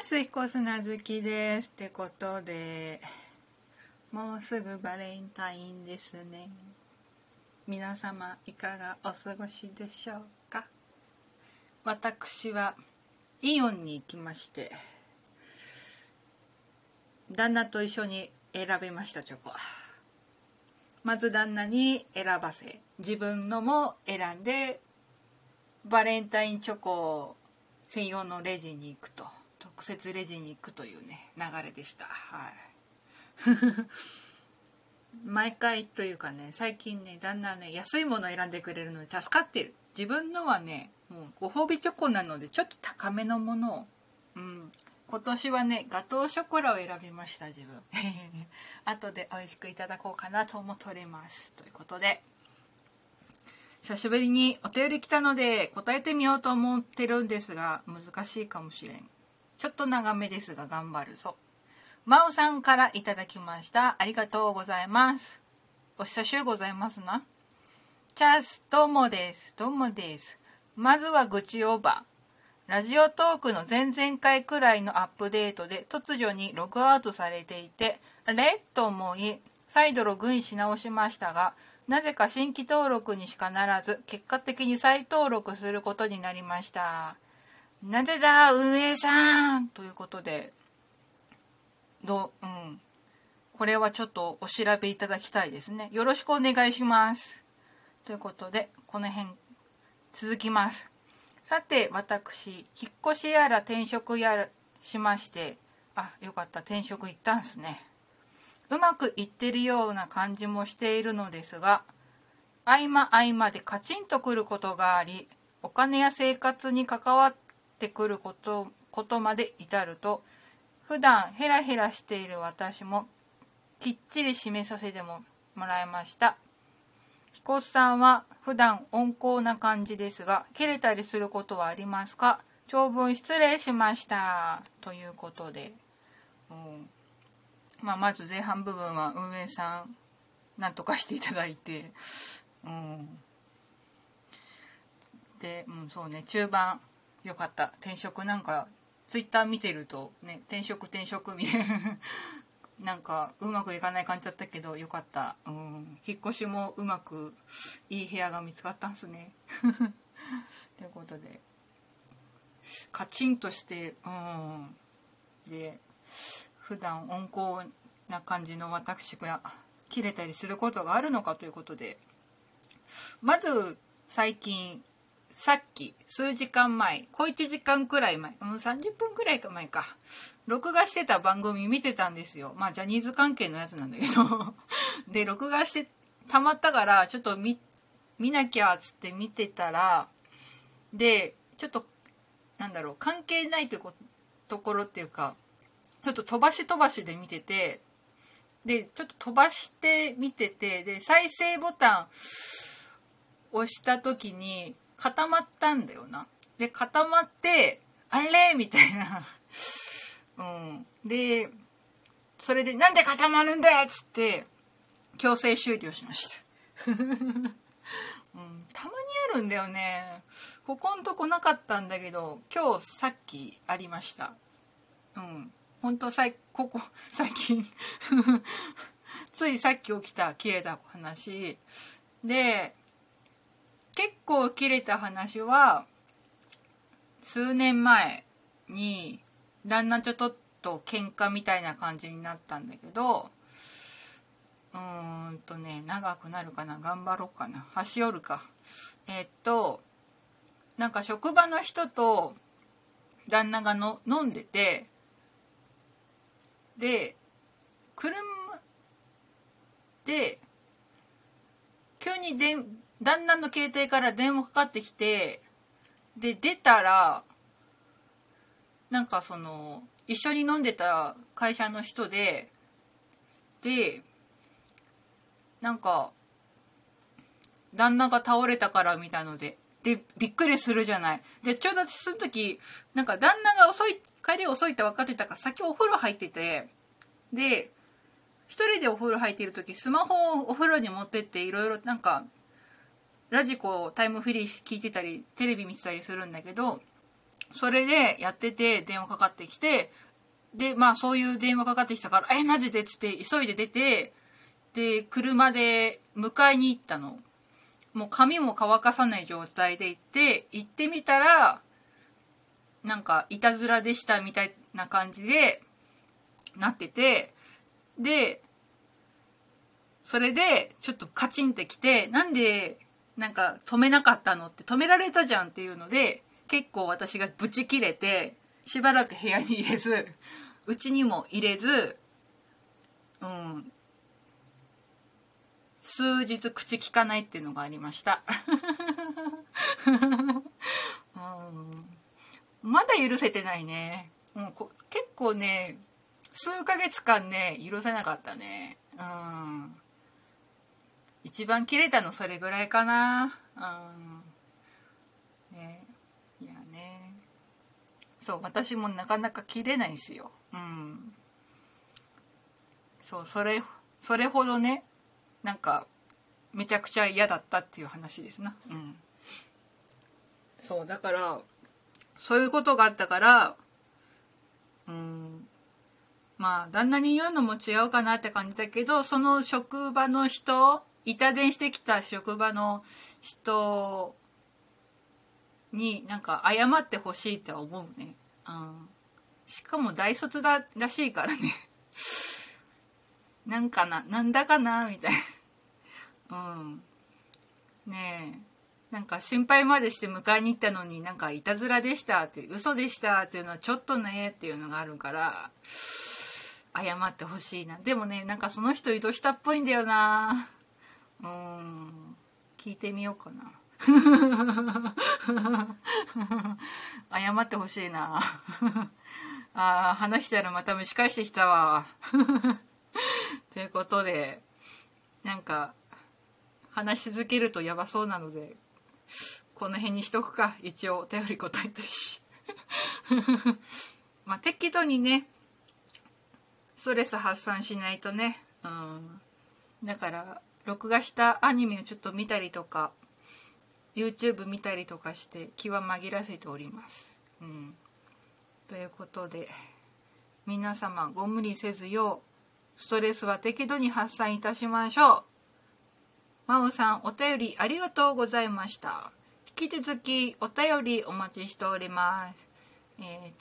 ます彦砂好きですってことでもうすぐバレンタインですね。皆様いかがお過ごしでしょうか？私はイオンに行きまして旦那と一緒に選べましたチョコ。まず旦那に選ばせ自分のも選んでバレンタインチョコ専用のレジに行くと。特設レジに行くというね流れでした。はい。毎回というかね最近ねだんだんね安いものを選んでくれるので助かってる。自分のはねもうご褒美チョコなのでちょっと高めのものを。うん。今年はねガトーショコラを選びました自分。後で美味しくいただこうかなと思っております。ということで。久しぶりにお便り来たので答えてみようと思ってるんですが難しいかもしれん。ちょっと長めですが頑張る。ぞ真央さんからいただきました。ありがとうございます。お久しゅうございますな。チャースどうもです。どうもです。まずは愚痴オーバー。ラジオトークの前々回くらいのアップデートで突如にログアウトされていてあれ？と思い再度ログインし直しましたがなぜか新規登録にしかならず結果的に再登録することになりました。なぜだ運営さん。ということで。どううん。これはちょっとお調べいただきたいですね。よろしくお願いします。ということでこの辺続きます。さて私引っ越しやら転職やらしまして。あよかった。転職行ったんすね。うまくいってるような感じもしているのですが合間合間でカチンとくることがありお金や生活に関わってくることことまで至ると普段ヘラヘラしている私もきっちり締めさせてもらいました。彦さんは普段温厚な感じですが切れたりすることはありますか？長文失礼しました。ということで、うん。まあ、まず前半部分は運営さんなんとかしていただいて、うん、で、うん、そうね中盤。よかった。転職なんかツイッター見てるとね転職転職みたいな。なんかうまくいかない感じだったけどよかった、うん、引っ越しもうまくいい部屋が見つかったんすね。ということで。カチンとしてうん。で普段温厚な感じの私が切れたりすることがあるのかということで。まず最近さっき数時間前小1時間くらい前うん30分くらい前か。録画してた番組見てたんですよ。まあジャニーズ関係のやつなんだけど。で録画してたまったからちょっと見見なきゃつって見てたらでちょっとなんだろう関係ないということころっていうかちょっと飛ばし飛ばしで見ててでちょっと飛ばして見ててで再生ボタン押した時に固まったんだよな。で固まってあれ？みたいな。うん、でそれで「なんで固まるんだ!」っつって強制終了しました。うん、たまにあるんだよね。ここんとこなかったんだけど今日さっきありました。うん。本当さいここ 最近ついさっき起きた切れた話で結構切れた話は数年前に旦那ちょっと喧嘩みたいな感じになったんだけどうーんとね長くなるかな頑張ろうかな。端折るか。えー、っとなんか職場の人と旦那がの飲んでてで車で急にで旦那の携帯から電話かかってきてで出たらなんかその一緒に飲んでた会社の人ででなんか旦那が倒れたからみたいのででびっくりするじゃない。でちょうどその時なんか旦那が遅い帰り遅いって分かってたから先お風呂入っててで一人でお風呂入っている時スマホをお風呂に持ってっていろいろなんかラジコタイムフリー聞いてたりテレビ見てたりするんだけどそれでやってて電話かかってきてでまあそういう電話かかってきたから「えマジで?」っつって急いで出てで車で迎えに行ったのもう髪も乾かさない状態で行って行ってみたらなんかいたずらでしたみたいな感じでなっててでそれでちょっとカチンってきてなんでなんか止めなかったのって止められたじゃんっていうので結構私がブチ切れてしばらく部屋に入れずうちにも入れずうん。数日口聞かないっていうのがありました。うん。まだ許せてないね、うん、こ結構ね数ヶ月間ね許せなかったね。うん。一番切れたのそれぐらいかな。うん。ね。いやね。そう私もなかなか切れないんですよ。うん。そうそれそれほどねなんかめちゃくちゃ嫌だったっていう話ですな。うん。そうだからそういうことがあったからうん。まあ旦那に言うのも違うかなって感じだけどその職場の人板伝してきた職場の人になんか謝ってほしいって思うね、うん、しかも大卒だらしいからね。なんかななんだかなみたいな。うん。ねえ。なんか心配までして迎えに行ったのになんかいたずらでしたって嘘でしたっていうのはちょっとねっていうのがあるから謝ってほしいな。でもねなんかその人移動したっぽいんだよな。うん聞いてみようかな。謝ってほしいな。あ話したらまた蒸し返してきたわ。ということでなんか話し続けるとやばそうなのでこの辺にしとくか。一応お便り答えたしまあ適度にねストレス発散しないとね、うん、だから録画したアニメをちょっと見たりとか YouTube 見たりとかして気は紛らせております。うん、ということで皆様ご無理せずようストレスは適度に発散いたしましょう。まおさんお便りありがとうございました。引き続きお便りお待ちしております。えー、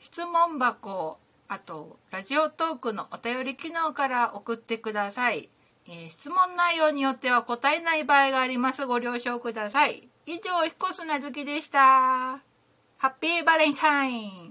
質問箱あと、ラジオトークのお便り機能から送ってください。えー、質問内容によっては答えない場合があります。ご了承ください。以上、彦砂月でした。ハッピーバレンタイン